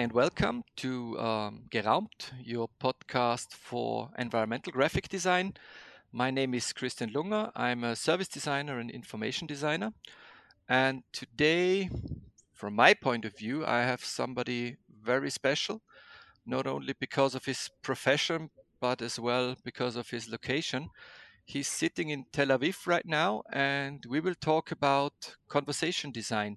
Hi and welcome to um, Geraumt, your podcast for environmental graphic design. My name is Christian Lunger. I'm a service designer and information designer. And today, from my point of view, I have somebody very special, not only because of his profession, but as well because of his location. He's sitting in Tel Aviv right now, and we will talk about conversation design.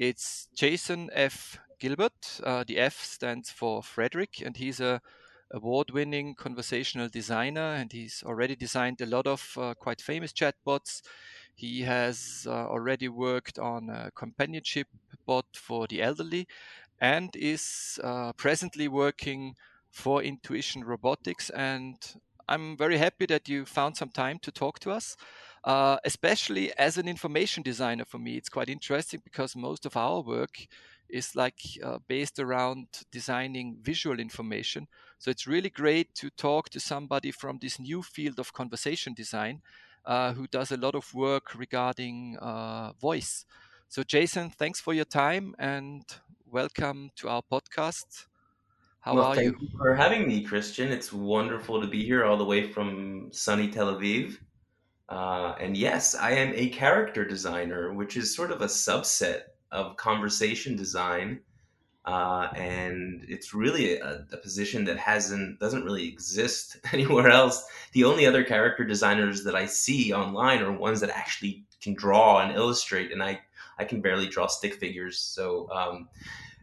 It's Jason F. Gilbert. Uh, the F stands for Frederick, and he's a award-winning conversational designer, and he's already designed a lot of uh, quite famous chatbots. He has uh, already worked on a companionship bot for the elderly, and is uh, presently working for Intuition Robotics. And I'm very happy that you found some time to talk to us. Uh, especially as an information designer for me it's quite interesting because most of our work is like uh, based around designing visual information. So it's really great to talk to somebody from this new field of conversation design uh, who does a lot of work regarding uh, voice. So, Jason, thanks for your time and welcome to our podcast. How well, are thank you? you for having me, Christian. It's wonderful to be here all the way from sunny Tel Aviv. Uh, and yes, I am a character designer, which is sort of a subset of conversation design, uh, and it's really a, a, position that hasn't doesn't really exist anywhere else. The only other character designers that I see online are ones that actually can draw and illustrate, and I I can barely draw stick figures. So um,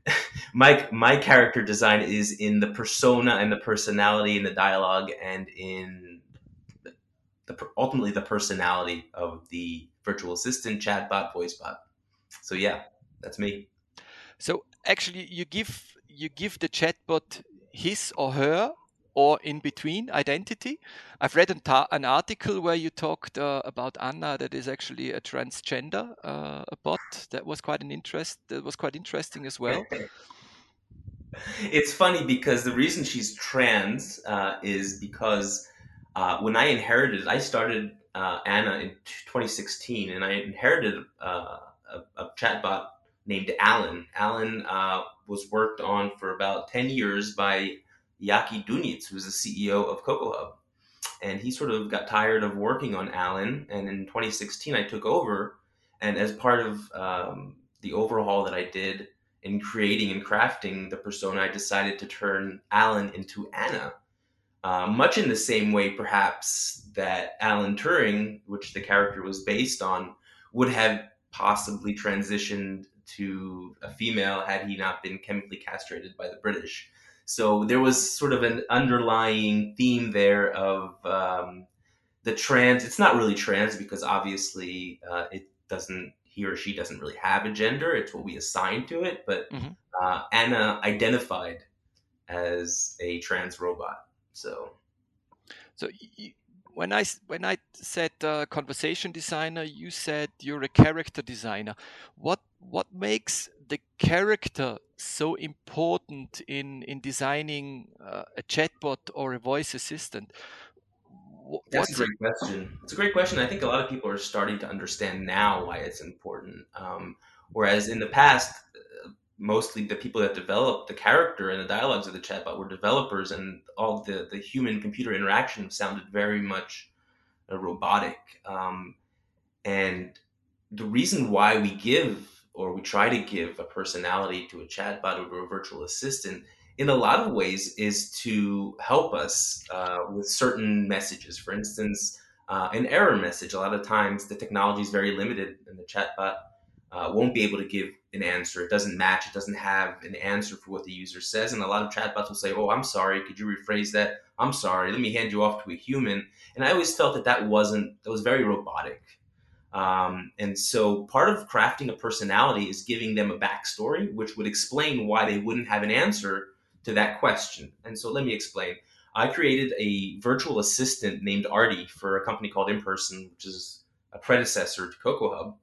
my my character design is in the persona and the personality and the dialogue and in the, the ultimately the personality of the virtual assistant, chatbot, voicebot. So yeah, that's me. So actually, you give you give the chatbot his or her or in between identity. I've read an, an article where you talked uh, about Anna that is actually a transgender uh, a bot. That was quite an interest. That was quite interesting as well. it's funny because the reason she's trans uh, is because uh, when I inherited, I started uh, Anna in 2016, and I inherited uh, a, a chatbot named Alan. Alan uh, was worked on for about 10 years by Yaki Dunietz, who's the CEO of CoCoHub. And he sort of got tired of working on Alan. And in 2016, I took over. And as part of um, the overhaul that I did in creating and crafting the persona, I decided to turn Alan into Anna. Uh, much in the same way, perhaps, that Alan Turing, which the character was based on, would have possibly transitioned to a female had he not been chemically castrated by the British. So there was sort of an underlying theme there of um, the trans. It's not really trans because obviously uh, it doesn't. He or she doesn't really have a gender. It's what we assign to it. But mm-hmm. uh, Anna identified as a trans robot. So, so when I when I said uh, conversation designer, you said you're a character designer. What what makes the character so important in in designing uh, a chatbot or a voice assistant? That's a great question. It's a great question. I think a lot of people are starting to understand now why it's important. Um, whereas in the past, mostly the people that developed the character and the dialogues of the chatbot were developers, and all the the human computer interaction sounded very much uh, robotic. Um, and the reason why we give or we try to give a personality to a chatbot or to a virtual assistant in a lot of ways is to help us uh, with certain messages. For instance, uh, an error message. A lot of times the technology is very limited and the chatbot uh, won't be able to give an answer. It doesn't match. It doesn't have an answer for what the user says. And a lot of chatbots will say, "Oh, I'm sorry. Could you rephrase that? I'm sorry. Let me hand you off to a human." And I always felt that that wasn't. That was very robotic. Um, and so part of crafting a personality is giving them a backstory, which would explain why they wouldn't have an answer to that question. And so let me explain. I created a virtual assistant named Artie for a company called InPerson, which is a predecessor to CoCoHub.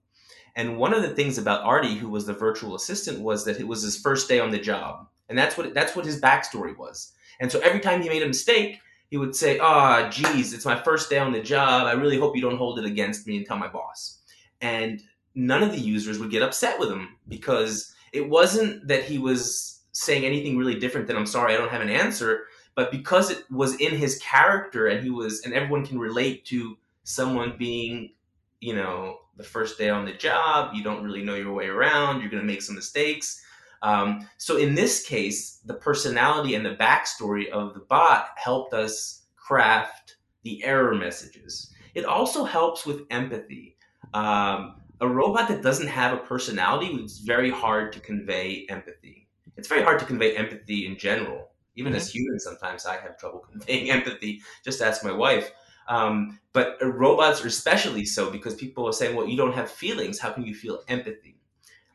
And one of the things about Artie, who was the virtual assistant, was that it was his first day on the job, and that's what that's what his backstory was. And so every time he made a mistake, he would say, "Ah, oh, geez, it's my first day on the job. I really hope you don't hold it against me and tell my boss." And none of the users would get upset with him because it wasn't that he was saying anything really different than "I'm sorry, I don't have an answer." But because it was in his character, and he was, and everyone can relate to someone being, you know, the first day on the job, you don't really know your way around, you're going to make some mistakes. Um, so in this case, the personality and the backstory of the bot helped us craft the error messages. It also helps with empathy. Um, a robot that doesn't have a personality, it's very hard to convey empathy. It's very hard to convey empathy in general. Even mm-hmm. as humans, sometimes I have trouble conveying empathy. Just ask my wife. Um, but robots are especially so because people are saying, well, you don't have feelings. How can you feel empathy?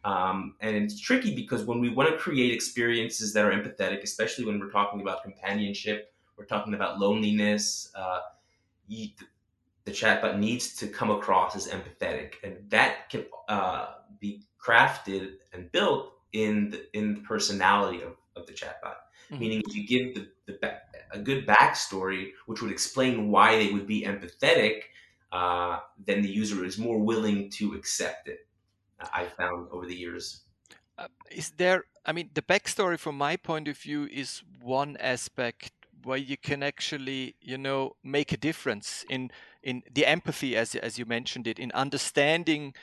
Um, and it's tricky because when we want to create experiences that are empathetic, especially when we're talking about companionship, we're talking about loneliness, uh, you, the chatbot needs to come across as empathetic, and that can uh, be crafted and built in the in the personality of, of the chatbot. Mm-hmm. Meaning, if you give the, the a good backstory, which would explain why they would be empathetic, uh, then the user is more willing to accept it. I found over the years. Uh, is there? I mean, the backstory, from my point of view, is one aspect where you can actually, you know, make a difference in in the empathy, as as you mentioned it, in understanding,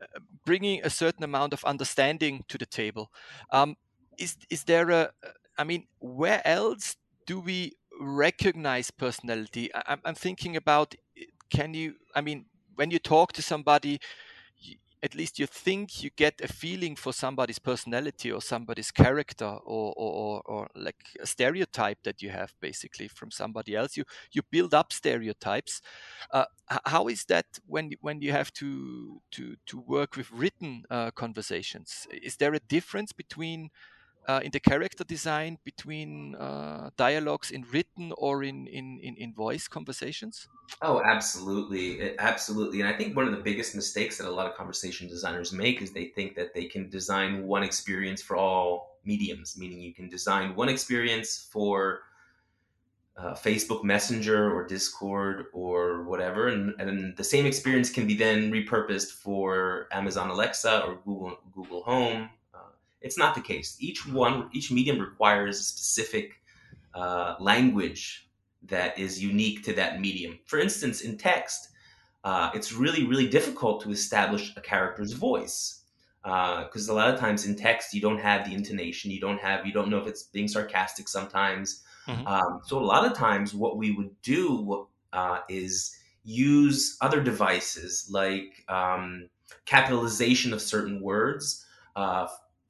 uh, bringing a certain amount of understanding to the table. Um, is is there a? I mean, where else do we recognize personality? I, I'm thinking about. Can you? I mean, when you talk to somebody at least you think you get a feeling for somebody's personality or somebody's character or, or, or, like a stereotype that you have basically from somebody else. You you build up stereotypes. Uh, how is that when when you have to to to work with written uh, conversations? Is there a difference between uh, in the character design between uh, dialogues in written or in, in, in, in, voice conversations? Oh, absolutely. Absolutely. And I think one of the biggest mistakes that a lot of conversation designers make is they think that they can design one experience for all mediums, meaning you can design one experience for uh, Facebook Messenger or Discord or whatever, and, and the same experience can be then repurposed for Amazon Alexa or Google Google Home it's not the case. Each one, each medium requires a specific uh, language that is unique to that medium. For instance, in text, uh, it's really, really difficult to establish a character's voice because uh, a lot of times in text you don't have the intonation, you don't have, you don't know if it's being sarcastic sometimes. Mm-hmm. Um, so a lot of times, what we would do uh, is use other devices like um, capitalization of certain words.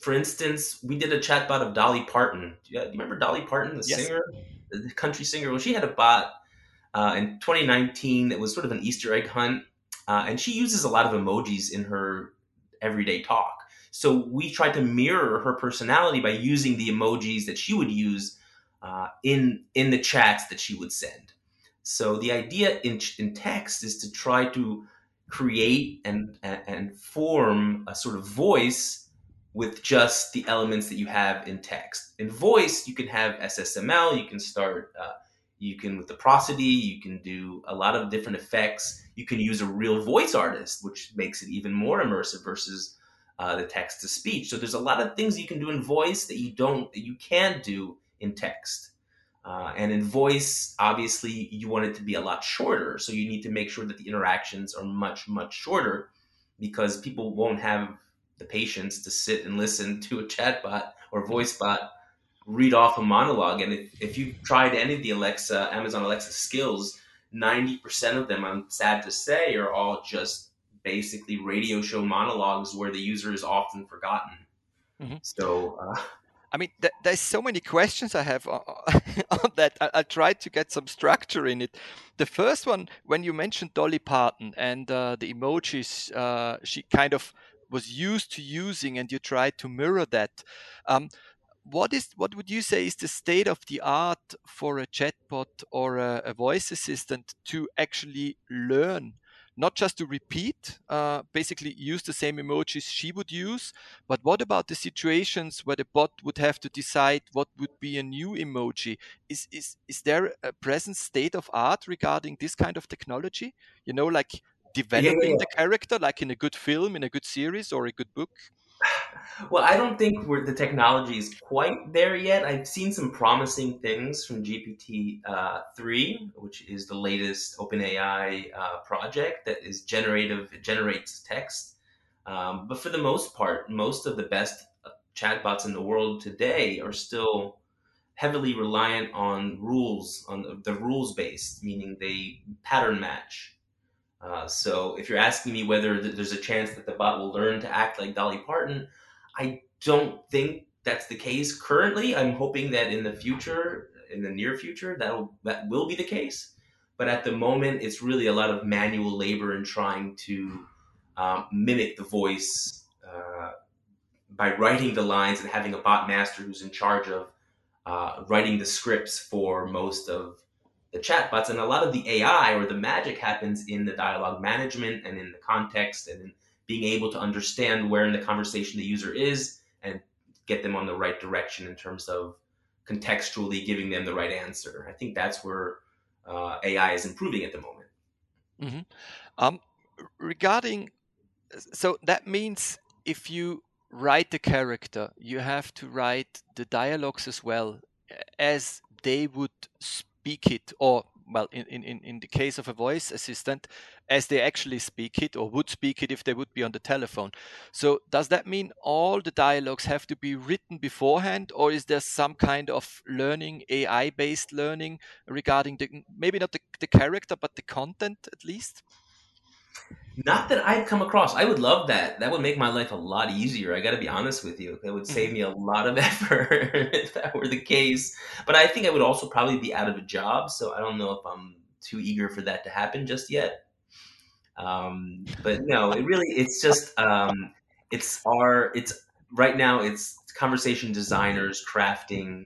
For instance, we did a chatbot of Dolly Parton. Do you, do you remember Dolly Parton, the yes. singer, the country singer? Well, she had a bot uh, in 2019 that was sort of an Easter egg hunt, uh, and she uses a lot of emojis in her everyday talk. So we tried to mirror her personality by using the emojis that she would use uh, in in the chats that she would send. So the idea in in text is to try to create and and form a sort of voice with just the elements that you have in text. In voice, you can have SSML, you can start, uh, you can with the prosody, you can do a lot of different effects. You can use a real voice artist, which makes it even more immersive versus uh, the text to speech. So there's a lot of things you can do in voice that you don't, that you can do in text. Uh, and in voice, obviously, you want it to be a lot shorter. So you need to make sure that the interactions are much, much shorter because people won't have the patience to sit and listen to a chatbot or voice bot read off a monologue. And if, if you've tried any of the Alexa, Amazon Alexa skills, 90% of them, I'm sad to say, are all just basically radio show monologues where the user is often forgotten. Mm-hmm. So, uh, I mean, th- there's so many questions I have on, on that. I, I tried to get some structure in it. The first one, when you mentioned Dolly Parton and uh, the emojis, uh, she kind of was used to using and you try to mirror that. Um, what is what would you say is the state of the art for a chatbot or a, a voice assistant to actually learn not just to repeat, uh, basically use the same emojis she would use, but what about the situations where the bot would have to decide what would be a new emoji? Is is is there a present state of art regarding this kind of technology? You know, like developing yeah, yeah. the character, like in a good film, in a good series, or a good book? Well, I don't think we're, the technology is quite there yet. I've seen some promising things from GPT uh, three, which is the latest OpenAI uh, project that is generative. It generates text, um, but for the most part, most of the best uh, chatbots in the world today are still heavily reliant on rules, on the rules based, meaning they pattern match. Uh, so if you're asking me whether th- there's a chance that the bot will learn to act like Dolly Parton, I don't think that's the case currently. I'm hoping that in the future, in the near future, that will that will be the case. But at the moment, it's really a lot of manual labor in trying to um, mimic the voice uh, by writing the lines and having a bot master who's in charge of uh, writing the scripts for most of the chatbots. And a lot of the AI or the magic happens in the dialogue management and in the context and in being able to understand where in the conversation the user is and get them on the right direction in terms of contextually giving them the right answer. I think that's where uh, AI is improving at the moment. Mm-hmm. Um, regarding, so that means if you write the character, you have to write the dialogues as well as they would speak it, or well, in, in, in the case of a voice assistant, as they actually speak it or would speak it if they would be on the telephone. So, does that mean all the dialogues have to be written beforehand, or is there some kind of learning, AI based learning regarding the maybe not the, the character, but the content at least? Not that I've come across. I would love that. That would make my life a lot easier. I got to be honest with you. It would save mm-hmm. me a lot of effort if that were the case. But I think I would also probably be out of a job. So I don't know if I'm too eager for that to happen just yet. Um, but no, it really, it's just, um, it's our, it's right now, it's conversation designers crafting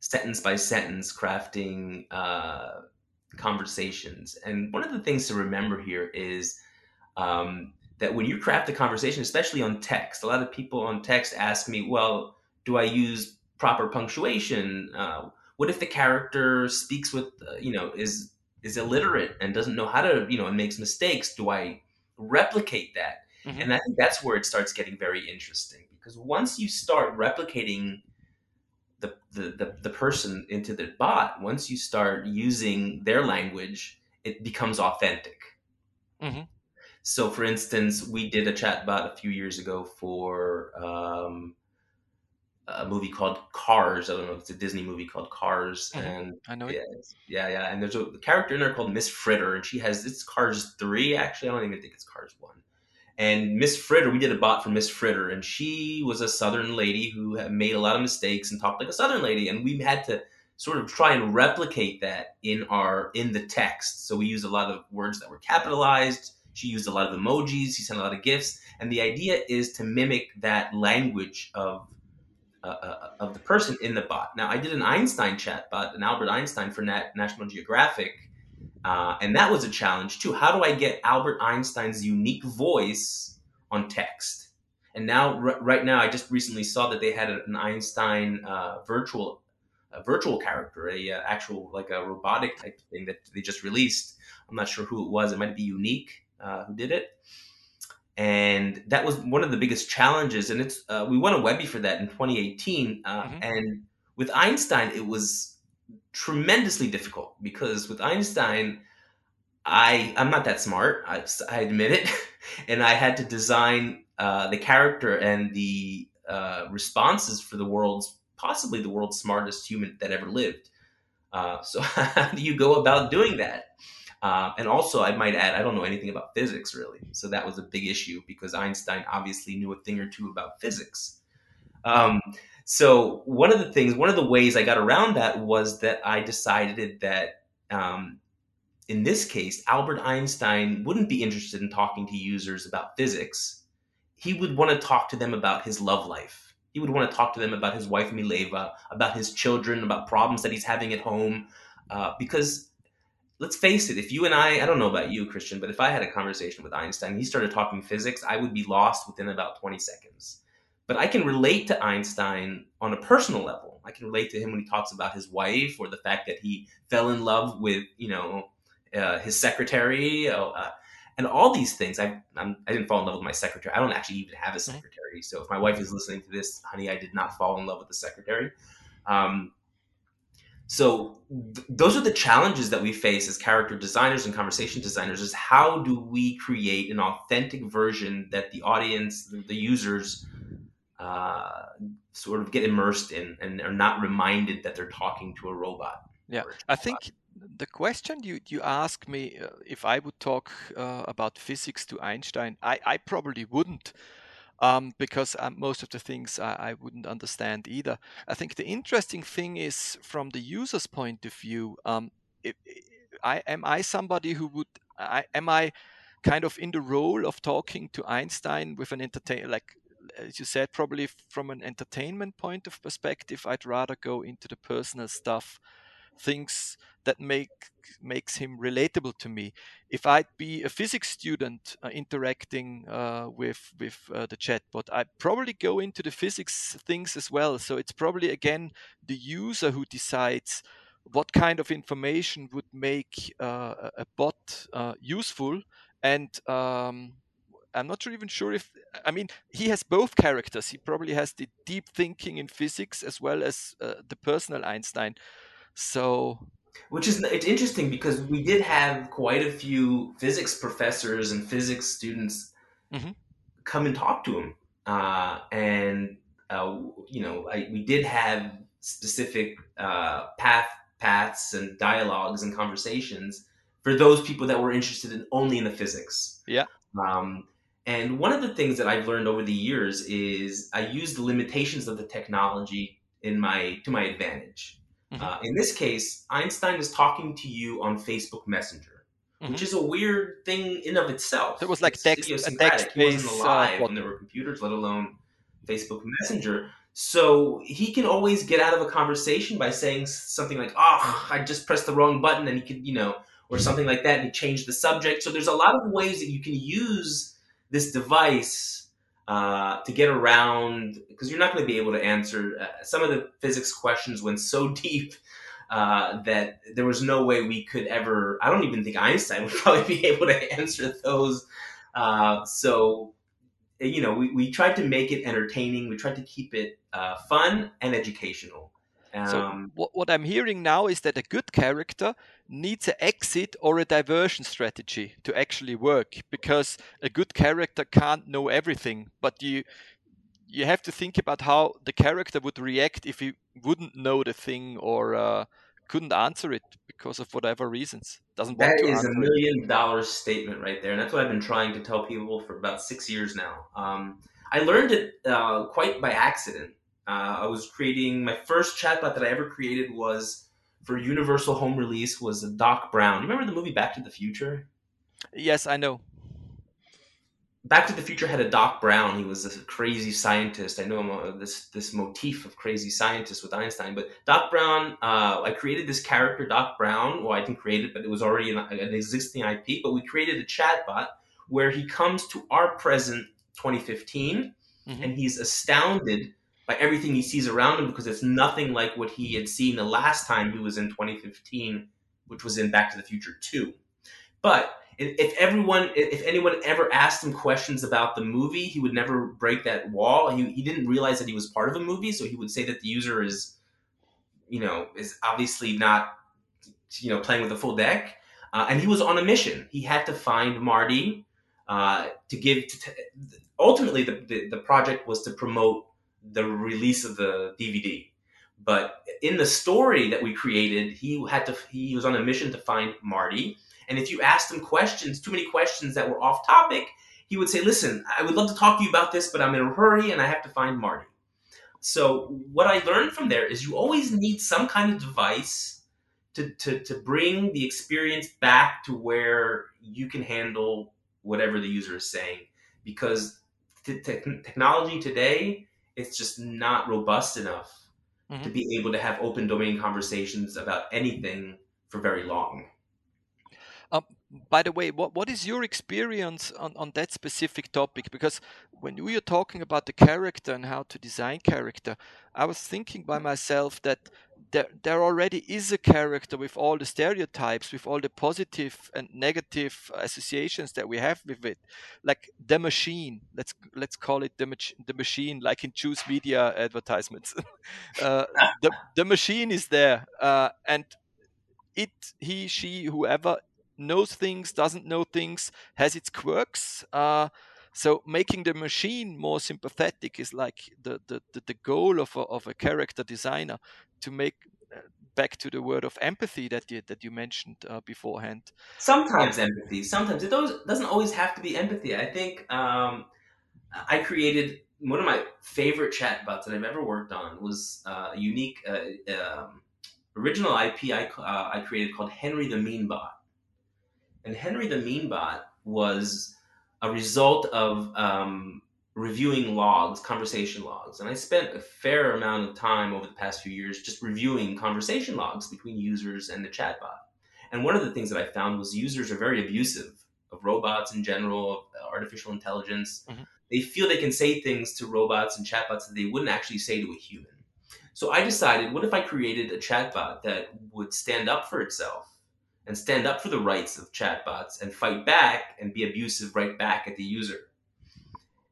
sentence by sentence, crafting uh, conversations. And one of the things to remember here is, um, that when you craft a conversation, especially on text, a lot of people on text ask me, well, do I use proper punctuation? Uh, what if the character speaks with, uh, you know, is is illiterate and doesn't know how to, you know, and makes mistakes? Do I replicate that? Mm-hmm. And I think that's where it starts getting very interesting because once you start replicating the, the, the, the person into the bot, once you start using their language, it becomes authentic. Mm-hmm. So, for instance, we did a chatbot a few years ago for um, a movie called Cars. I don't know if it's a Disney movie called Cars, mm-hmm. and I know yeah, yeah, yeah. And there's a character in there called Miss Fritter, and she has it's Cars three. Actually, I don't even think it's Cars one. And Miss Fritter, we did a bot for Miss Fritter, and she was a Southern lady who made a lot of mistakes and talked like a Southern lady, and we had to sort of try and replicate that in our in the text. So we used a lot of words that were capitalized she used a lot of emojis. She sent a lot of gifts, and the idea is to mimic that language of uh, uh, of the person in the bot. Now, I did an Einstein chat bot, an Albert Einstein for Nat- National Geographic, uh, and that was a challenge too. How do I get Albert Einstein's UneeQ voice on text? And now, r- right now, I just recently saw that they had an Einstein uh, virtual a virtual character, a uh, actual like a robotic type thing that they just released. I'm not sure who it was. It might be unique uh, who did it. And that was one of the biggest challenges. And it's uh, we won a Webby for that in 2018. Uh, mm-hmm. And with Einstein, it was tremendously difficult because with Einstein, I I'm not that smart. I, I admit it, and I had to design uh, the character and the uh, responses for the world's possibly the world's smartest human that ever lived. Uh, so how do you go about doing that? Uh, and also, I might add, I don't know anything about physics really. So that was a big issue because Einstein obviously knew a thing or two about physics. Um, so one of the things, one of the ways I got around that was that I decided that um, in this case, Albert Einstein wouldn't be interested in talking to users about physics. He would want to talk to them about his love life. He would want to talk to them about his wife Mileva, about his children, about problems that he's having at home, uh, because let's face it, if you and I, I don't know about you, Christian, but if I had a conversation with Einstein, he started talking physics, I would be lost within about 20 seconds. But I can relate to Einstein on a personal level. I can relate to him when he talks about his wife or the fact that he fell in love with, you know, uh, his secretary. Uh, and all these things. I I'm, I did not fall in love with my secretary. I don't actually even have a secretary. So if my wife is listening to this, honey, I did not fall in love with the secretary. Um, so th- those are the challenges that we face as character designers and conversation designers. Is how do we create an authentic version that the audience, the users, uh, sort of get immersed in and are not reminded that they're talking to a robot. Yeah, I think the question you you ask me uh, if I would talk uh, about physics to Einstein, I, I probably wouldn't. Um, because um, most of the things I, I, wouldn't understand either. I think the interesting thing is from the user's point of view. Um, if, I am I somebody who would I, am I kind of in the role of talking to Einstein with an entertain like as you said, probably from an entertainment point of perspective, I'd rather go into the personal stuff, things that make makes him relatable to me. If I'd be a physics student uh, interacting uh, with with uh, the chatbot, I'd probably go into the physics things as well. So it's probably again the user who decides what kind of information would make uh, a bot uh, useful and um, I'm not sure even sure if I mean he has both characters. He probably has the deep thinking in physics as well as uh, the personal Einstein. So, which is it's interesting because we did have quite a few physics professors and physics students mm-hmm. come and talk to him, uh, and uh, you know I, we did have specific uh, path paths and dialogues and conversations for those people that were interested in only in the physics. Yeah. Um, and one of the things that I've learned over the years is I use the limitations of the technology in my to my advantage. Mm-hmm. Uh, in this case, Einstein is talking to you on Facebook Messenger, mm-hmm. which is a weird thing in of itself. It was like it's text, text he wasn't uh, alive uh, when there were computers, let alone Facebook Messenger. So he can always get out of a conversation by saying something like, "Oh, I just pressed the wrong button," and he could, you know, or something like that, and he changed the subject. So there's a lot of ways that you can use this device uh, to get around because you're not going to be able to answer uh, some of the physics questions went so deep uh, that there was no way we could ever i don't even think einstein would probably be able to answer those. Uh, so you know we, we tried to make it entertaining. We tried to keep it uh, fun and educational um, so what, what I'm hearing now is that a good character needs an exit or a diversion strategy to actually work because a good character can't know everything, but you you have to think about how the character would react if he wouldn't know the thing or uh, couldn't answer it because of whatever reasons. Doesn't that want to is a million dollar statement right there, and that's what I've been trying to tell people for about six years now. Um, I learned it uh, quite by accident. Uh, I was creating my first chatbot that I ever created was for Universal Home Release was Doc Brown. You remember the movie Back to the Future? Yes, I know. Back to the Future had a Doc Brown. He was a crazy scientist. I know this this motif of crazy scientists with Einstein. But Doc Brown, uh, I created this character, Doc Brown. Well, I didn't create it, but it was already an, an existing IP. But we created a chatbot where he comes to our present 2015, mm-hmm. and he's astounded by everything he sees around him because it's nothing like what he had seen the last time he was in 2015, which was in Back to the Future 2. But if everyone, if anyone ever asked him questions about the movie, he would never break that wall. He, he didn't realize that he was part of a movie, so he would say that the user is, you know, is obviously not, you know, playing with a full deck. Uh, and he was on a mission. He had to find Marty uh, to give. To ultimately, the, the the project was to promote the release of the DVD. But in the story that we created, he had to he was on a mission to find Marty. And if you asked him questions, too many questions that were off topic, he would say, "Listen, I would love to talk to you about this, but I'm in a hurry and I have to find Marty." So what I learned from there is you always need some kind of device to, to, to bring the experience back to where you can handle whatever the user is saying. Because t- technology today it's just not robust enough mm-hmm. to be able to have open domain conversations about anything for very long. Um, by the way, what, what is your experience on, on that specific topic? Because when we are talking about the character and how to design character, I was thinking by myself that there there already is a character with all the stereotypes with all the positive and negative associations that we have with it. Like the machine let's let's call it the, mach- the machine like in choose media advertisements. Uh, the, the machine is there uh, and it he she whoever knows things doesn't know things has its quirks uh, so making the machine more sympathetic is like the the, the, the goal of a, of a character designer to make uh, back to the word of empathy that you that you mentioned uh, beforehand. Sometimes um, empathy. Sometimes it doesn't always have to be empathy. I think um, I created one of my favorite chatbots that I've ever worked on was uh, a unique uh, um, original IP I, uh, I created called Henry the Mean Bot. And Henry the Mean Bot was a result of um, reviewing logs, conversation logs. And I spent a fair amount of time over the past few years just reviewing conversation logs between users and the chatbot. And one of the things that I found was users are very abusive of robots in general, of artificial intelligence. Mm-hmm. They feel they can say things to robots and chatbots that they wouldn't actually say to a human. So I decided, what if I created a chatbot that would stand up for itself and stand up for the rights of chatbots and fight back and be abusive right back at the user?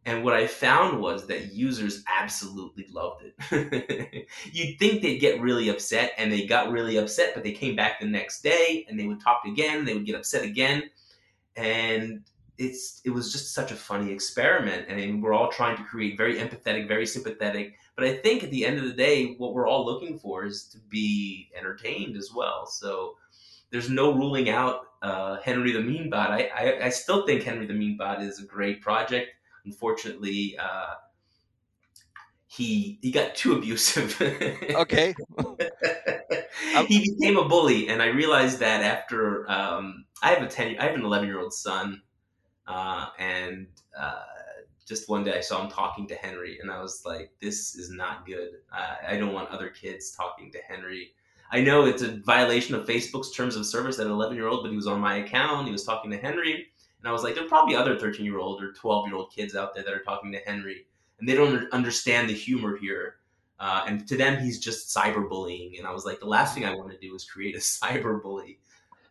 And what I found was that users absolutely loved it. You'd think they'd get really upset, and they got really upset, but they came back the next day and they would talk again, they would get upset again. And it's it was just such a funny experiment. I mean, we're all trying to create very empathetic, very sympathetic. But I think at the end of the day, what we're all looking for is to be entertained as well. So there's no ruling out uh, Henry the Mean Bot. I, I, I still think Henry the Mean Bot is a great project unfortunately, uh, he he got too abusive. okay. he became a bully, and I realized that after um, I have a ten, I have an eleven year old son, uh, and uh, just one day I saw him talking to Henry, and I was like, "This is not good. I don't want other kids talking to Henry." I know it's a violation of Facebook's terms of service that an 11 year old, but he was on my account. He was talking to Henry. And I was like, there are probably other 13 year old or 12 year old kids out there that are talking to Henry, and they don't understand the humor here. Uh, and to them, he's just cyberbullying. And I was like, the last thing I want to do is create a cyberbully.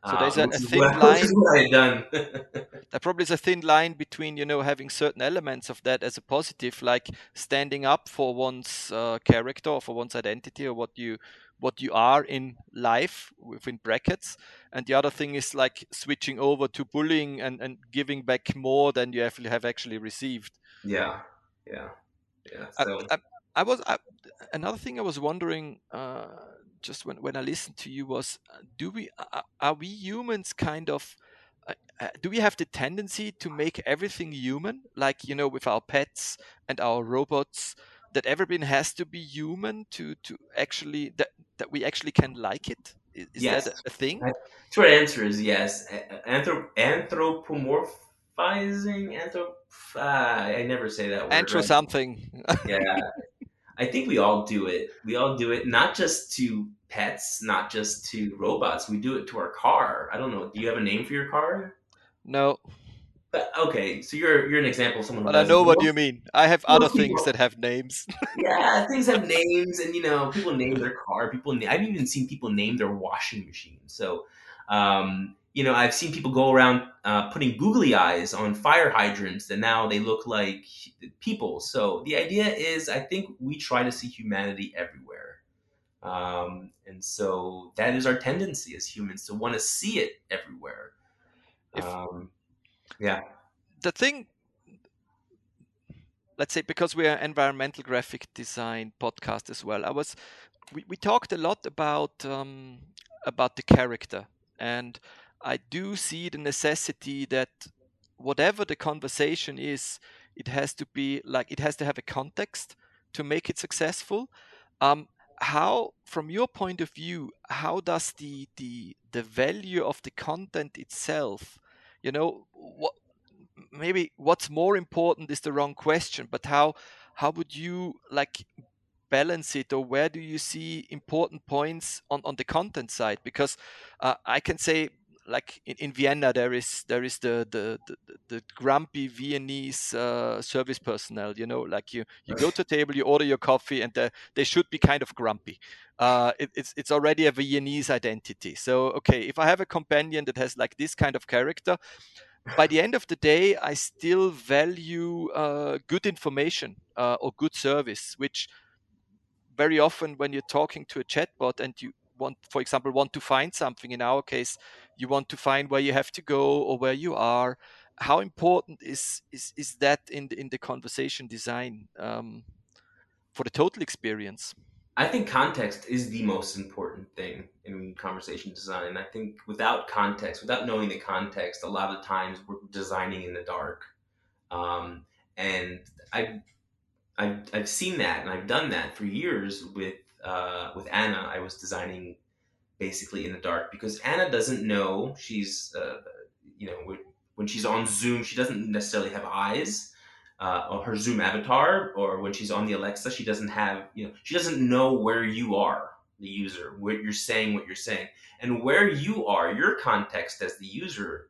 So there's uh, a, a thin what, line. what I done. there probably is a thin line between you know having certain elements of that as a positive, like standing up for one's uh, character or for one's identity or what you what you are in life within brackets. And the other thing is like switching over to bullying and, and giving back more than you actually have actually received. Yeah. Yeah. Yeah. So. I, I, I was I, another thing i was wondering uh, just when, when i listened to you was uh, do we are we humans kind of uh, uh, do we have the tendency to make everything human? Like you know with our pets and our robots that everything has to be human to to actually that that we actually can like it? Is, is yes. that a, thing? short answer is yes. Anthrop- anthropomorphizing, anthrop. Uh, I never say that word. Antro right? something. yeah, I think we all do it. We all do it, not just to pets, not just to robots. We do it to our car. I don't know. Do you have a name for your car? No. But okay, so you're you're an example of someone. But I know what you mean. I have other people, things that have names. yeah, things have names, and you know, people name their car. People, I've even seen people name their washing machine. So, um, you know, I've seen people go around uh, putting googly eyes on fire hydrants, and now they look like people. So the idea is, I think we try to see humanity everywhere, um, and so that is our tendency as humans to want to see it everywhere. If, um, yeah. The thing, let's say, because we are environmental graphic design podcast as well, I was, we, we talked a lot about um, about the character, and I do see the necessity that whatever the conversation is, it has to be like it has to have a context to make it successful. Um, how, from your point of view, how does the the the value of the content itself you know what maybe what's more important is the wrong question but how how would you like balance it or where do you see important points on on the content side? Because uh, i can say like in, in, Vienna, there is there is the the the, the grumpy Viennese uh, service personnel. You know, like you you go to a table, you order your coffee, and they should be kind of grumpy. Uh, it, it's it's already a Viennese identity. So okay, if I have a companion that has like this kind of character, by the end of the day, I still value uh, good information uh, or good service, which very often when you're talking to a chatbot and you want, for example, want to find something. In our case, you want to find where you have to go or where you are. How important is is is that in the, in the conversation design um, for the total experience? I think context is the most important thing in conversation design. I think without context, without knowing the context, a lot of times we're designing in the dark. Um, and I, I've, I've seen that and I've done that for years with uh, with Anna. I was designing basically in the dark because Anna doesn't know she's uh, you know when she's on Zoom, she doesn't necessarily have eyes uh, her Zoom avatar, or when she's on the Alexa, she doesn't have, you know, she doesn't know where you are, the user, what you're saying, what you're saying, and where you are, your context as the user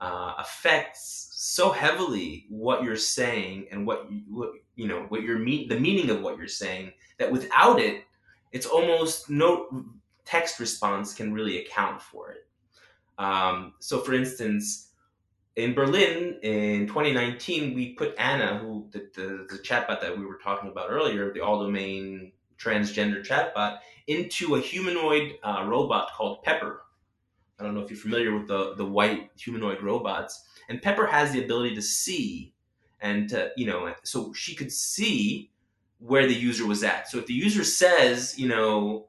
uh, affects so heavily what you're saying and what you, what, you know, what mean, the meaning of what you're saying. That without it, it's almost no text response can really account for it. Um, so, for instance in Berlin in 2019, we put Anna, who the, the, the chatbot that we were talking about earlier, the all domain transgender chatbot, into a humanoid uh, robot called Pepper. I don't know if you're familiar with the, the white humanoid robots. And Pepper has the ability to see, and to, you know, so she could see where the user was at. So if the user says, you know,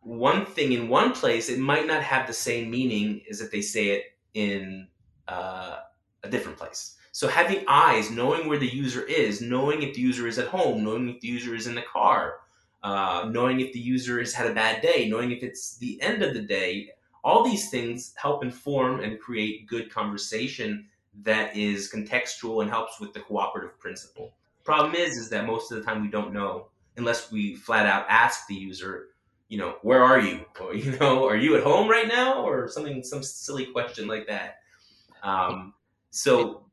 one thing in one place, it might not have the same meaning as if they say it in uh, a different place. So having eyes, knowing where the user is, knowing if the user is at home, knowing if the user is in the car, uh, knowing if the user has had a bad day, knowing if it's the end of the day, all these things help inform and create good conversation that is contextual and helps with the cooperative principle. Problem is, is that most of the time we don't know unless we flat out ask the user, you know, where are you? Or, you know, are you at home right now? Or something, some silly question like that. Um, so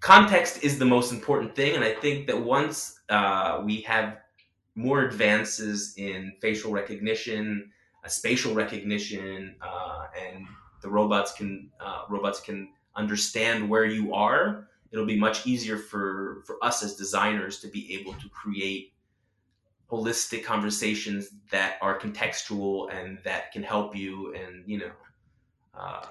context is the most important thing, and I think that once uh, we have more advances in facial recognition, uh, spatial recognition, uh, and the robots can uh, robots can understand where you are, it'll be much easier for for us as designers to be able to create holistic conversations that are contextual and that can help you and you know uh,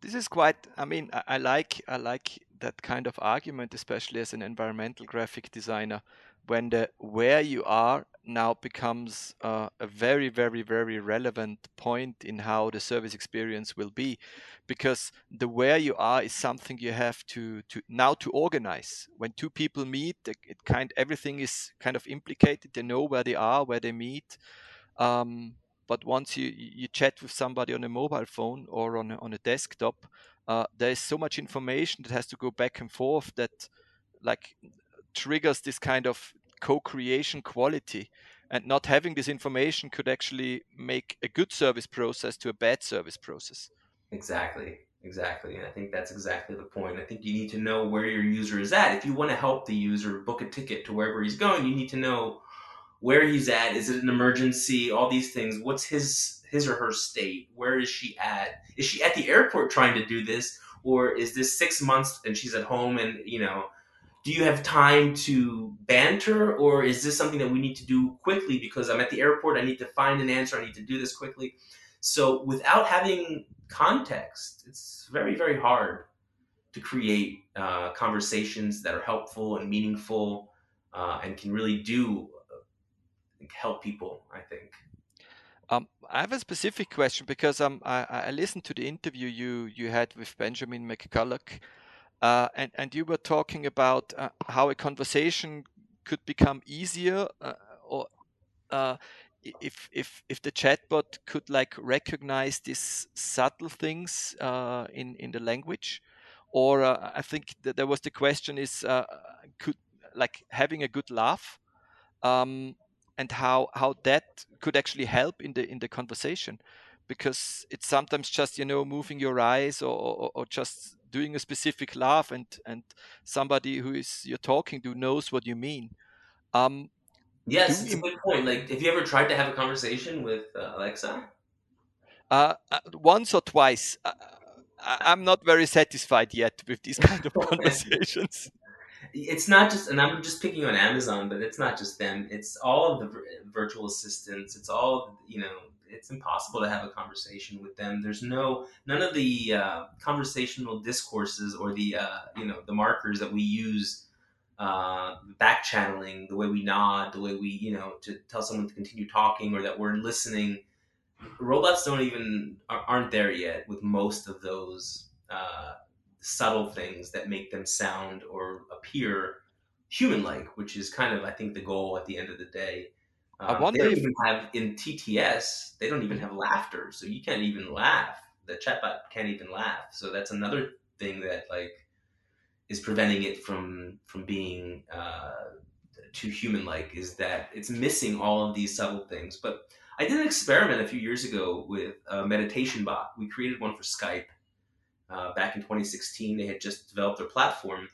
this is quite i mean I, I, like i like that kind of argument especially as an environmental graphic designer when the where you are now becomes uh, a very very very relevant point in how the service experience will be. Because the where you are is something you have to to now to organize. When two people meet it kind everything is kind of implicated. They know where they are where they meet. Um, but once you, you chat with somebody on a mobile phone or on a, on a desktop, uh, there is so much information that has to go back and forth that like triggers this kind of co-creation quality and not having this information could actually make a good service process to a bad service process exactly exactly and i think that's exactly the point i think you need to know where your user is at if you want to help the user book a ticket to wherever he's going you need to know where he's at. Is it an emergency? All these things. What's his his or her state? Where is she at? Is she at the airport trying to do this, or is this six months and she's at home? And you know, do you have time to banter, or is this something that we need to do quickly because I'm at the airport? I need to find an answer. I need to do this quickly. So without having context, it's very very hard to create uh, conversations that are helpful and meaningful uh, and can really do help people. I think. Um, I have a specific question because um, I, I, listened to the interview you you had with Benjamin McCulloch, uh, and and you were talking about uh, how a conversation could become easier, uh, or uh, if if if the chatbot could like recognize these subtle things uh, in in the language, or uh, I think that there was the question is could like having a good laugh. Um, and how how that could actually help in the in the conversation because it's sometimes just you know moving your eyes or, or, or just doing a specific laugh and and somebody who is you're talking to knows what you mean. Um yes it's a good point. Like have you ever tried to have a conversation with uh, alexa? Uh, uh, once or twice. Uh, i'm not very satisfied yet with these kind of conversations. It's not just and i'm just picking on amazon but it's not just them. It's all of the virtual assistants. It's all you know it's impossible to have a conversation with them. There's no none of the uh, conversational discourses or the uh, you know the markers that we use, uh, back channeling, the way we nod, the way we you know to tell someone to continue talking or that we're listening. Robots don't even aren't there yet with most of those uh, subtle things that make them sound or appear human-like, which is kind of I think the goal at the end of the day. Um, I wonder they don't if... even have in TTS. They don't even have laughter, so you can't even laugh. The chatbot can't even laugh. So that's another thing that like is preventing it from from being uh, too human like. Is that it's missing all of these subtle things. But I did an experiment a few years ago with a meditation bot. We created one for Skype uh, back in 2016. They had just developed their platform,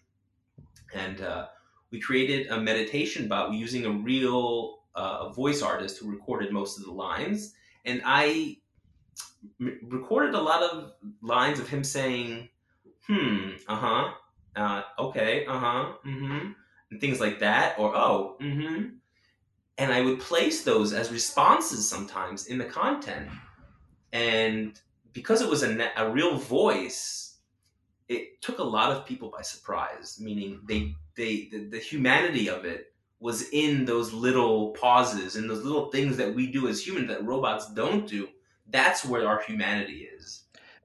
and uh, we created a meditation bot using a real a voice artist who recorded most of the lines, and I m- recorded a lot of lines of him saying, "Hmm, uh-huh, uh okay, uh huh, mm-hmm," and things like that, or "Oh, mm-hmm," and I would place those as responses sometimes in the content, and because it was a, a real voice, it took a lot of people by surprise. Meaning they they the, the humanity of it was in those little pauses and those little things that we do as humans that robots don't do. That's where our humanity is.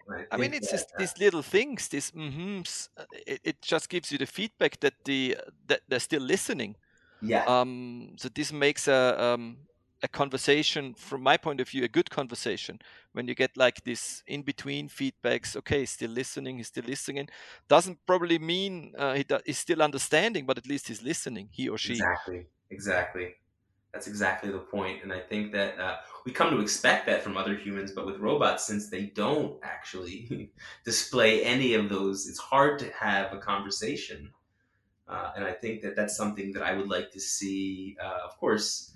I, I mean, it's that, just uh, these little things. These mm-hms. Uh, it, it, just gives you the feedback that the that they're still listening. Yeah. Um. So this makes a um a conversation from my point of view a good conversation. When you get like this in between feedbacks okay he's still listening he's still listening doesn't probably mean uh, he he's still understanding but at least he's listening he or she. Exactly exactly. That's exactly the point and i think that uh, we come to expect that from other humans but with robots since they don't actually display any of those it's hard to have a conversation. Uh, and i think that that's something that i would like to see uh, of course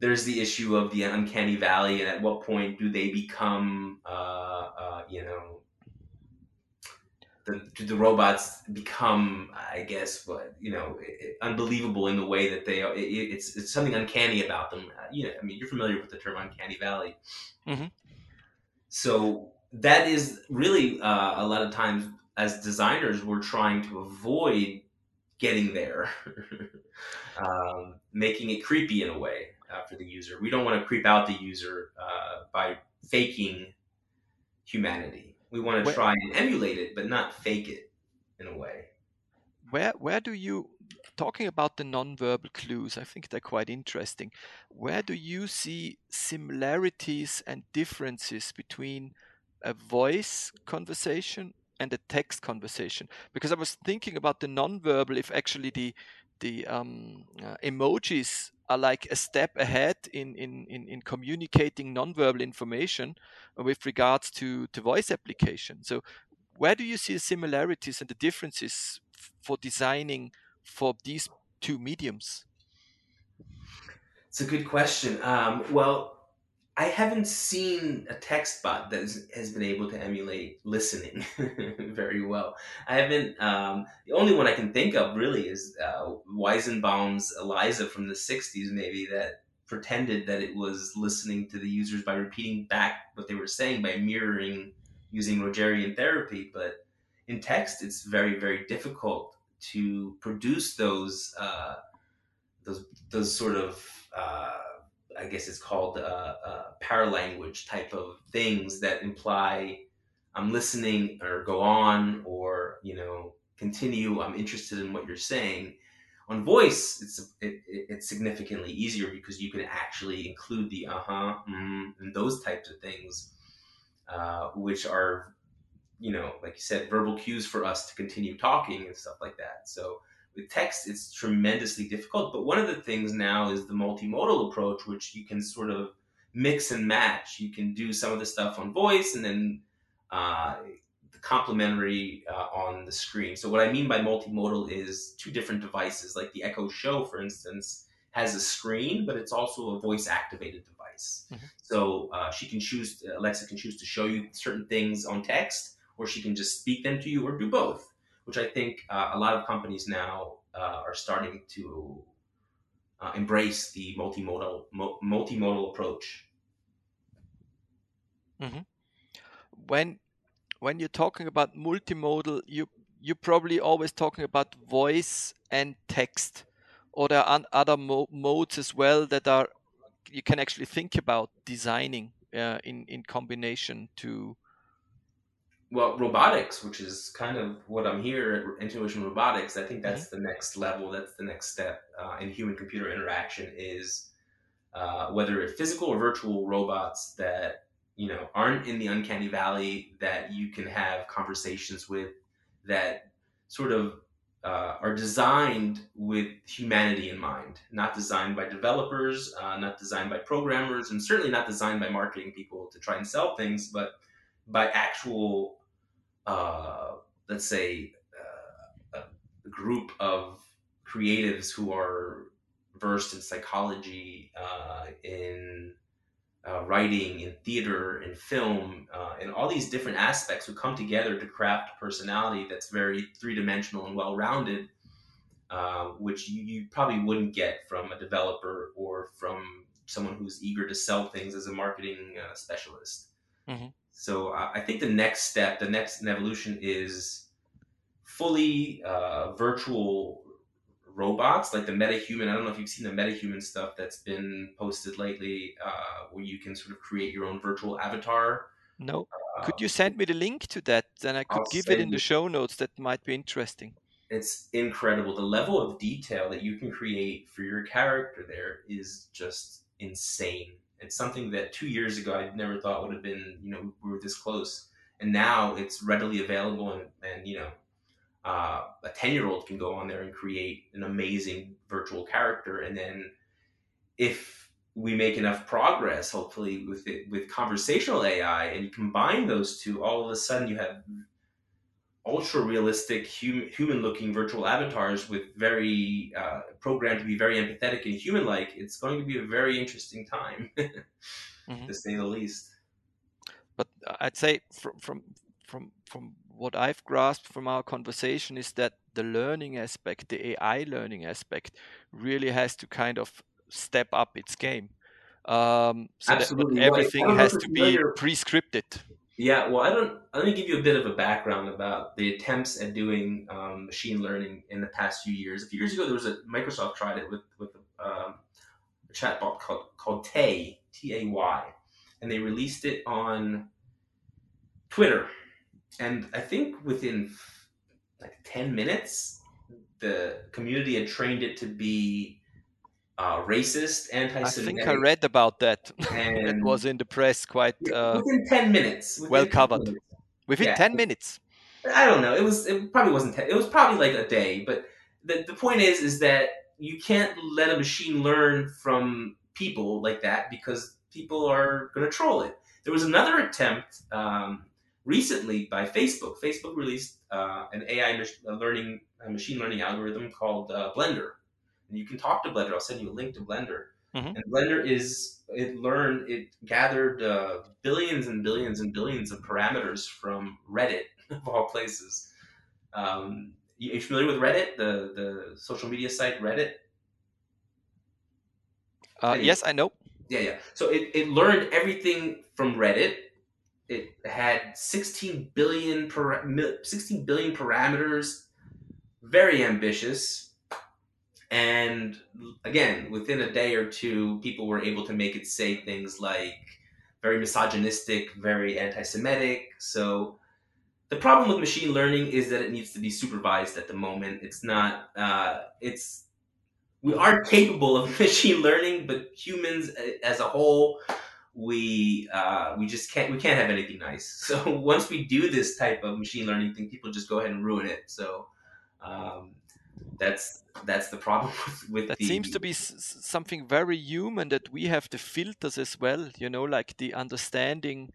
there's the issue of the uncanny valley, and at what point do they become, uh, uh, you know, the, do the robots become, I guess, what you know, it, unbelievable in the way that they are? It, it's it's something uncanny about them. Uh, you know, I mean, you're familiar with the term uncanny valley. Mm-hmm. So that is really uh, a lot of times as designers we're trying to avoid getting there, um, making it creepy in a way uh, for the user. We don't want to creep out the user uh, by faking humanity. We want to try and emulate it, but not fake it in a way. Where where do you talking about the nonverbal clues? I think they're quite interesting. Where do you see similarities and differences between a voice conversation and a text conversation? Because I was thinking about the nonverbal. If actually the the um, uh, emojis are like a step ahead in, in, in, in communicating nonverbal information with regards to, to voice application. So, where do you see the similarities and the differences for designing for these two mediums? It's a good question. Um, well, I haven't seen a text bot that has been able to emulate listening very well. I haven't. Um, the only one I can think of really is uh, Weizenbaum's Eliza from the '60s, maybe that pretended that it was listening to the users by repeating back what they were saying by mirroring using Rogerian therapy. But in text, it's very, very difficult to produce those uh, those those sort of uh, I guess it's called uh, uh, paralanguage type of things that imply I'm listening or go on or you know continue. I'm interested in what you're saying. On voice, it's it, it's significantly easier because you can actually include the uh huh mm, and those types of things, uh, which are you know like you said verbal cues for us to continue talking and stuff like that. So with text, it's tremendously difficult. But one of the things now is the multimodal approach, which you can sort of mix and match. You can do some of the stuff on voice and then uh, the complementary uh, on the screen. So what I mean by multimodal is two different devices, like the Echo Show, for instance, has a screen, but it's also a voice activated device. Mm-hmm. So uh, she can choose, Alexa can choose to show you certain things on text, or she can just speak them to you, or do both, which I think uh, a lot of companies now uh, are starting to uh, embrace the multimodal mo- multimodal approach. Mm-hmm. When when you're talking about multimodal, you you're probably always talking about voice and text, or there are other mo- modes as well that are you can actually think about designing uh, in in combination to well robotics which is kind of what i'm here at intuition robotics i think that's mm-hmm. the next level that's the next step uh, in human computer interaction is uh, whether it's physical or virtual robots that you know aren't in the uncanny valley that you can have conversations with that sort of uh, are designed with humanity in mind not designed by developers uh, not designed by programmers and certainly not designed by marketing people to try and sell things but by actual uh, let's say, uh, a group of creatives who are versed in psychology, uh, in uh, writing, in theater, in film, uh, in all these different aspects who come together to craft a personality that's very three dimensional and well rounded. Uh, which you, you, probably wouldn't get from a developer or from someone who's eager to sell things as a marketing uh, specialist. Mm-hmm. So uh, I think the next step, the next evolution is fully uh, virtual robots, like the MetaHuman. I don't know if you've seen the MetaHuman stuff that's been posted lately, uh, where you can sort of create your own virtual avatar. No. Could you send me the link to that? Then I could I'll give it in the show notes. That might be interesting. It's incredible. The level of detail that you can create for your character there is just insane. It's something that two years ago I never thought would have been, you know, we were this close. And now it's readily available and, and you know, uh, a 10 year old can go on there and create an amazing virtual character. And then if we make enough progress, hopefully with it, with conversational AI and you combine those two, all of a sudden you have ultra realistic human looking virtual avatars with very uh, programmed to be very empathetic and human like it's going to be a very interesting time mm-hmm. to say the least but i'd say from from from from what i've grasped from our conversation is that the learning aspect the ai learning aspect really has to kind of step up its game um, so Absolutely. everything has to be pre-scripted yeah, well, I don't. Let me give you a bit of a background about the attempts at doing um, machine learning in the past few years. A few years ago, there was a Microsoft tried it with with um, a chatbot called called Tay T A Y, and they released it on Twitter, and I think within like ten minutes, the community had trained it to be uh, racist, anti-Semitic. I think I read about that. it was in the press quite uh, within ten minutes. Within well covered. Minutes. Within yeah. ten minutes. I don't know. It was. It probably wasn't. Ten, it was probably like a day. But the the point is, is that you can't let a machine learn from people like that because people are going to troll it. There was another attempt um, recently by Facebook. Facebook released uh, an AI learning machine learning algorithm called uh, Blender and you can talk to Blender. I'll send you a link to Blender. Mm-hmm. And Blender is it learned it gathered uh, billions and billions and billions of parameters from Reddit of all places. Um, you, are you familiar with Reddit, the the social media site Reddit? Uh, yes, I know. Yeah, yeah. So it, it learned everything from Reddit. It had 16 billion para- 16 billion parameters. Very ambitious and again, within a day or two, people were able to make it say things like very misogynistic, very anti Semitic. So the problem with machine learning is that it needs to be supervised at the moment. It's not, uh, it's, we are capable of machine learning, but humans uh, as a whole, we uh, we just can't we can't have anything nice. So once we do this type of machine learning thing, people just go ahead and ruin it. So um, that's that's the problem with, with that the... seems to be something very human that we have the filters as well you know like the understanding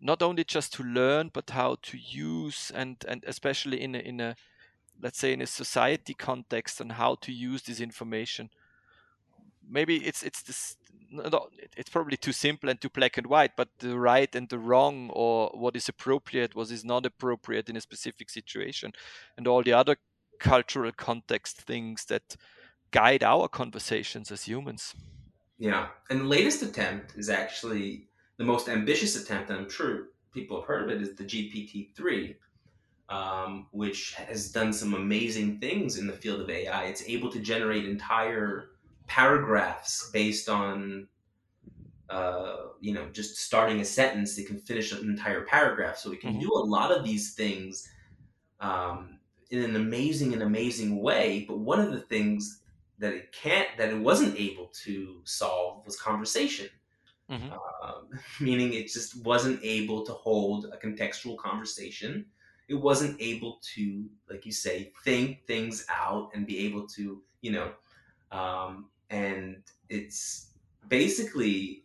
not only just to learn but how to use and and especially in a, in a let's say in a society context and how to use this information. Maybe it's it's this no, it's probably too simple and too black and white but the right and the wrong or what is appropriate what is not appropriate in a specific situation. And all the other cultural context things that guide our conversations as humans yeah and the latest attempt is actually the most ambitious attempt and i'm sure people have heard of it is the gpt-3 um, which has done some amazing things in the field of ai it's able to generate entire paragraphs based on uh, you know just starting a sentence they can finish an entire paragraph so we can mm-hmm. do a lot of these things um, in an amazing and amazing way but one of the things that it can't that it wasn't able to solve was conversation mm-hmm. um, meaning it just wasn't able to hold a contextual conversation it wasn't able to like you say think things out and be able to you know um, and it's basically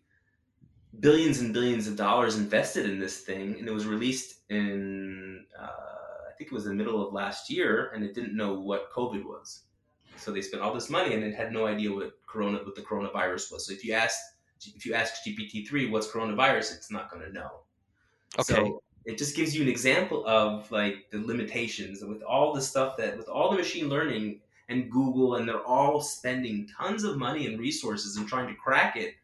billions and billions of dollars invested in this thing, and it was released in uh, think it was the middle of last year, and it didn't know what COVID was. So they spent all this money, and it had no idea what corona what the coronavirus was. So if you ask if you ask GPT three what's coronavirus, it's not going to know. Okay. So it just gives you an example of like the limitations with all the stuff that with all the machine learning and Google, and they're all spending tons of money and resources and trying to crack it.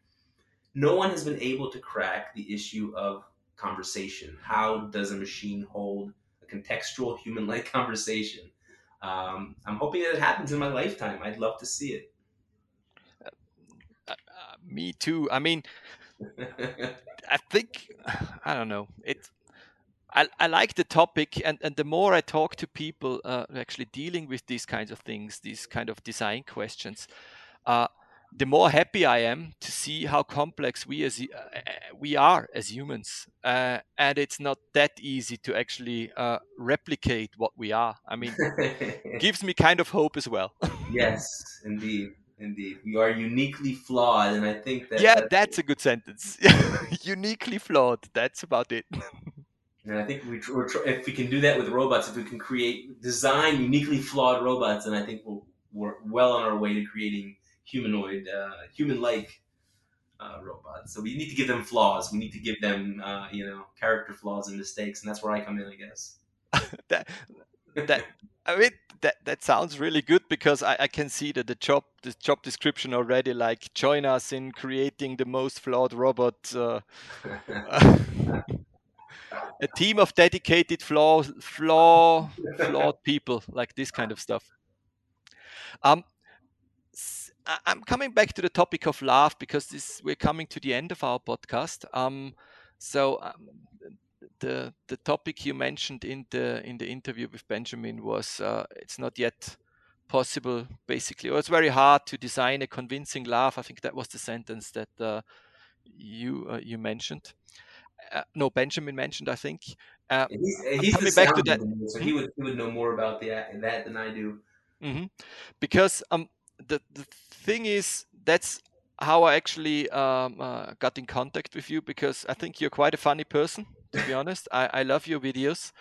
No one has been able to crack the issue of conversation. How does a machine hold contextual human like conversation? Um, I'm hoping that it happens in my lifetime. I'd love to see it. Uh, uh, me too. I mean, I think I don't know. It I, I like the topic, and, and the more I talk to people uh, actually dealing with these kinds of things, these kind of design questions, uh, the more happy I am to see how complex we as uh, we are as humans, uh, and it's not that easy to actually uh, replicate what we are. I mean, gives me kind of hope as well. yes, indeed. Indeed, we are uniquely flawed, and I think that yeah, that's, that's a good sentence. uniquely flawed. That's about it. And I think we, if we can do that with robots, if we can create design uniquely flawed robots, then I think we'll, we're well on our way to creating humanoid, uh, human-like uh, robots. So we need to give them flaws. We need to give them, uh, you know, character flaws and mistakes, and that's where I come in, I guess. that that I mean that that sounds really good because I, I can see that the job the job description already like join us in creating the most flawed robot. Uh, a team of dedicated flaw flaw flawed people like this kind of stuff um i'm coming back to the topic of love because this we're coming to the end of our podcast um so um, the the topic you mentioned in the in the interview with benjamin was uh, it's not yet possible basically or it's very hard to design a convincing laugh i think that was the sentence that uh, you uh, you mentioned uh, no Benjamin mentioned, I think. Uh, he's, he's coming back to that, so he would he would know more about the, that than I do. Mm-hmm. Because um, the the thing is that's how I actually um, uh, got in contact with you because I think you're quite a funny person. To be honest, I, I love your videos.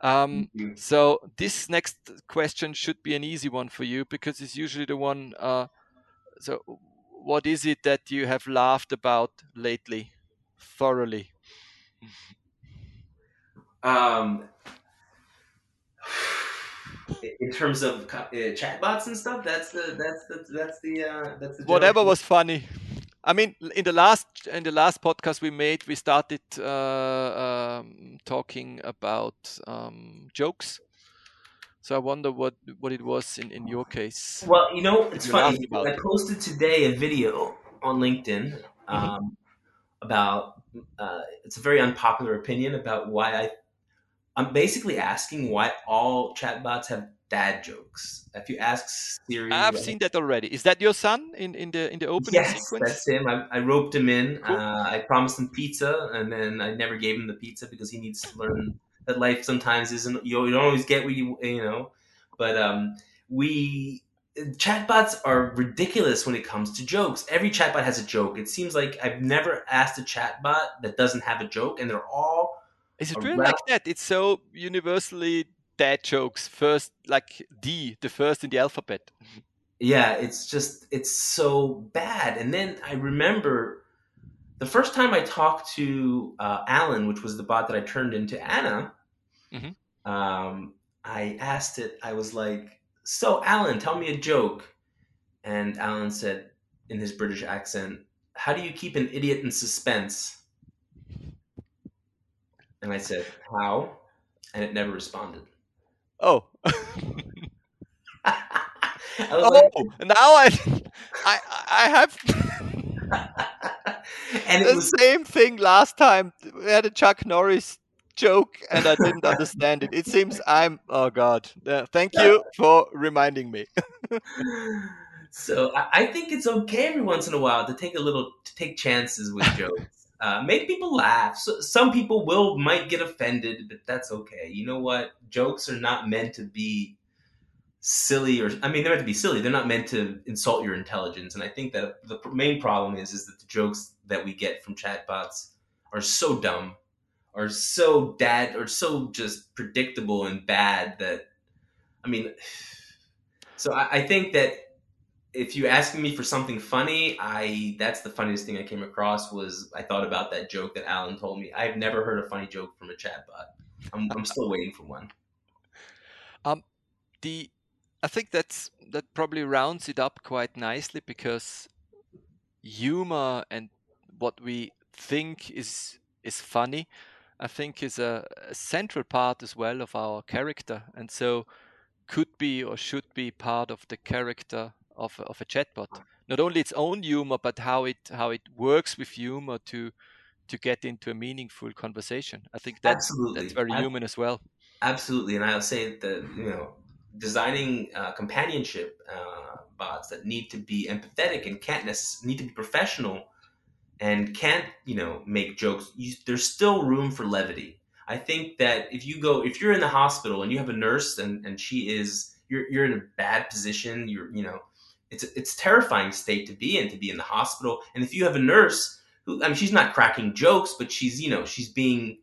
Um, you. So this next question should be an easy one for you because it's usually the one. Uh, so, what is it that you have laughed about lately, thoroughly? Um, in terms of uh, chatbots and stuff, that's the that's the that's the uh, that's the whatever joke. was funny. I mean, in the last in the last podcast we made, we started uh, um, talking about um, jokes. So I wonder what what it was in, in your case. Well, you know, it's funny. I posted today a video on LinkedIn mm-hmm. um, mm-hmm. about. Uh, it's a very unpopular opinion about why I I'm basically asking why all chatbots have dad jokes. If you ask Siri, I've seen that already. Is that your son in, in the in the opening yes, sequence? that's him. I, I roped him in. Cool. Uh, I promised him pizza, and then I never gave him the pizza because he needs to learn that life sometimes isn't. You, you don't always get what you you know. But um, we chatbots are ridiculous when it comes to jokes. Every chatbot has a joke. It seems like I've never asked a chatbot that doesn't have a joke, and they're all. Is it really like that? It's so universally dad jokes first, like D, the first in the alphabet. Yeah, it's just it's so bad. And then I remember the first time I talked to uh, Alan, which was the bot that I turned into Anna. Mm-hmm. Um, I asked it. I was like, "So, Alan, tell me a joke." And Alan said, in his British accent, "How do you keep an idiot in suspense?" And I said, "How?" And it never responded. Oh. oh, like, now I, I, I have. and the was... same thing last time. We had a Chuck Norris joke, and I didn't understand it. It seems I'm. Oh God! Uh, thank you for reminding me. so I, I, think it's okay every once in a while to take a little to take chances with jokes. Uh, make people laugh. So, some people will might get offended, but that's okay. You know what? Jokes are not meant to be silly, or I mean, they're meant to be silly. They're not meant to insult your intelligence. And I think that the main problem is is that the jokes that we get from chatbots are so dumb, are so dad, or so just predictable and bad that, I mean, so I, I think that if you ask me for something funny, I that's the funniest thing I came across was I thought about that joke that Alan told me. I've never heard a funny joke from a chatbot. I'm I'm still waiting for one. Um, the I think that's that probably rounds it up quite nicely because humor and what we think is is funny, I think is a, a central part as well of our character, and so could be or should be part of the character of of a chatbot. Not only its own humor, but how it how it works with humor to to get into a meaningful conversation. I think that's Absolutely. that's very human as well. Absolutely, and I'll say that you know designing uh, companionship uh, bots that need to be empathetic and can't need to be professional and can't you know make jokes. You, there's still room for levity. I think that if you go if you're in the hospital and you have a nurse and, and she is you're, you're in a bad position you're you know it's a, it's a terrifying state to be in to be in the hospital. And if you have a nurse who I mean she's not cracking jokes but she's you know she's being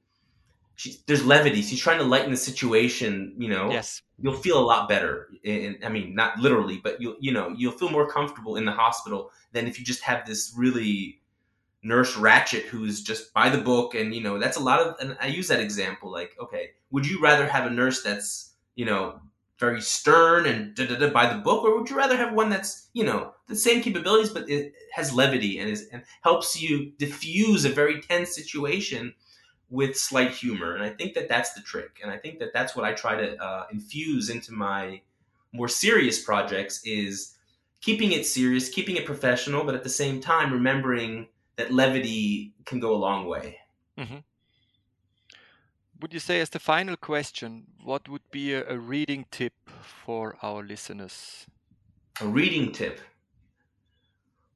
she's there's levity. She's trying to lighten the situation you know. Yes. You'll feel a lot better. And I mean not literally but you'll you know you'll feel more comfortable in the hospital than if you just have this really nurse Ratched who's just by the book. And you know that's a lot of and I use that example like okay would you rather have a nurse that's you know very stern and da, da, da, by the book, or would you rather have one that's you know the same capabilities but it has levity and is and helps you diffuse a very tense situation with slight humor? And I think that that's the trick, and I think that that's what I try to uh, infuse into my more serious projects is keeping it serious, keeping it professional, but at the same time remembering that levity can go a long way. Mm-hmm would you say, as the final question, what would be a, a reading tip for our listeners? A reading tip.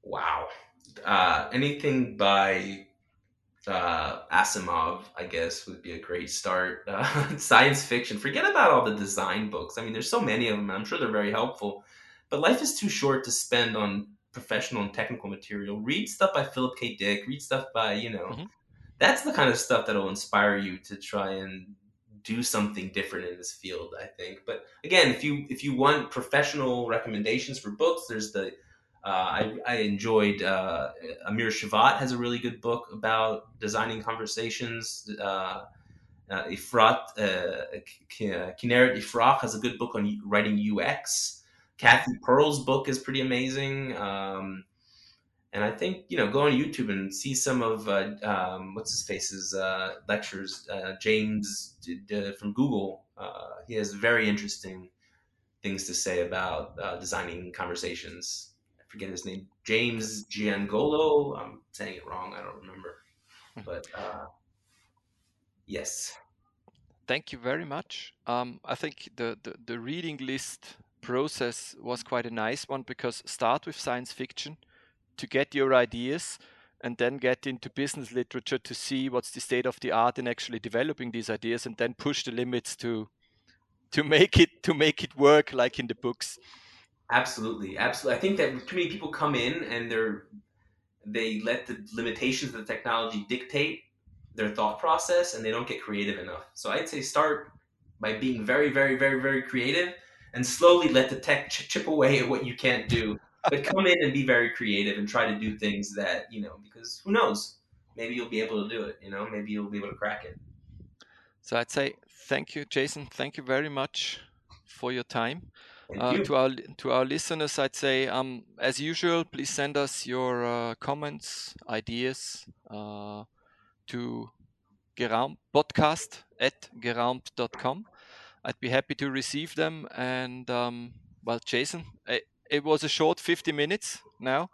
Wow. Uh, anything by uh, Asimov, I guess, would be a great start. Uh, science fiction. Forget about all the design books. I mean, there's so many of them. I'm sure they're very helpful. But life is too short to spend on professional and technical material. Read stuff by Philip K. Dick. Read stuff by, you know, mm-hmm that's the kind of stuff that'll inspire you to try and do something different in this field i think but again if you if you want professional recommendations for books there's the uh, I, I, enjoyed uh, Amir Shevat has a really good book about designing conversations. Uh, uh, Ifrat, uh, Kinneret Yifrah has a good book on writing UX. Cathy Pearl's book is pretty amazing. Um, and I think you know go on YouTube and see some of uh, um, what's his face's uh, lectures. Uh, James from Google, uh, he has very interesting things to say about uh, designing conversations. I forget his name, James Giangola. I'm saying it wrong. I don't remember, but uh, yes. Thank you very much. Um, I think the, the the reading list process was quite a nice one because start with science fiction to get your ideas and then get into business literature to see what's the state of the art in actually developing these ideas and then push the limits to to make it to make it work like in the books. Absolutely, absolutely. I think that too many people come in and they're they let the limitations of the technology dictate their thought process and they don't get creative enough. So I'd say start by being very, very, very, very creative and slowly let the tech chip away at what you can't do. But come in and be very creative and try to do things that, you know, because who knows? Maybe you'll be able to do it, you know, maybe you'll be able to crack it. So I'd say thank you, Jason. Thank you very much for your time. Uh, to our to our listeners, I'd say, um, as usual, please send us your uh, comments, ideas uh, to Geraumt podcast at geraumt.com. I'd be happy to receive them. And um, well, Jason, it, it, was a short 50 minutes now.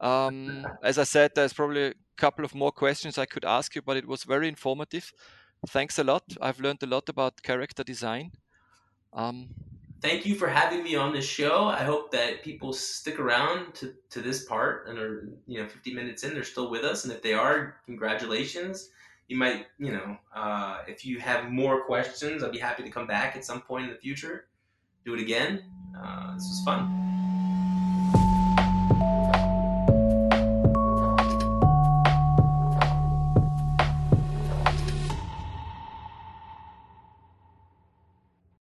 Um, as I said, there's probably a couple of more questions I could ask you, but it was very informative. Thanks a lot. I've learned a lot about character design. Um, thank you for having me on this show. I hope that people stick around to, to this part and are, you know, 50 minutes in, they're still with us. And if they are, congratulations. You might, you know, uh, if you have more questions, I'd be happy to come back at some point in the future, do it again. Uh, this was fun.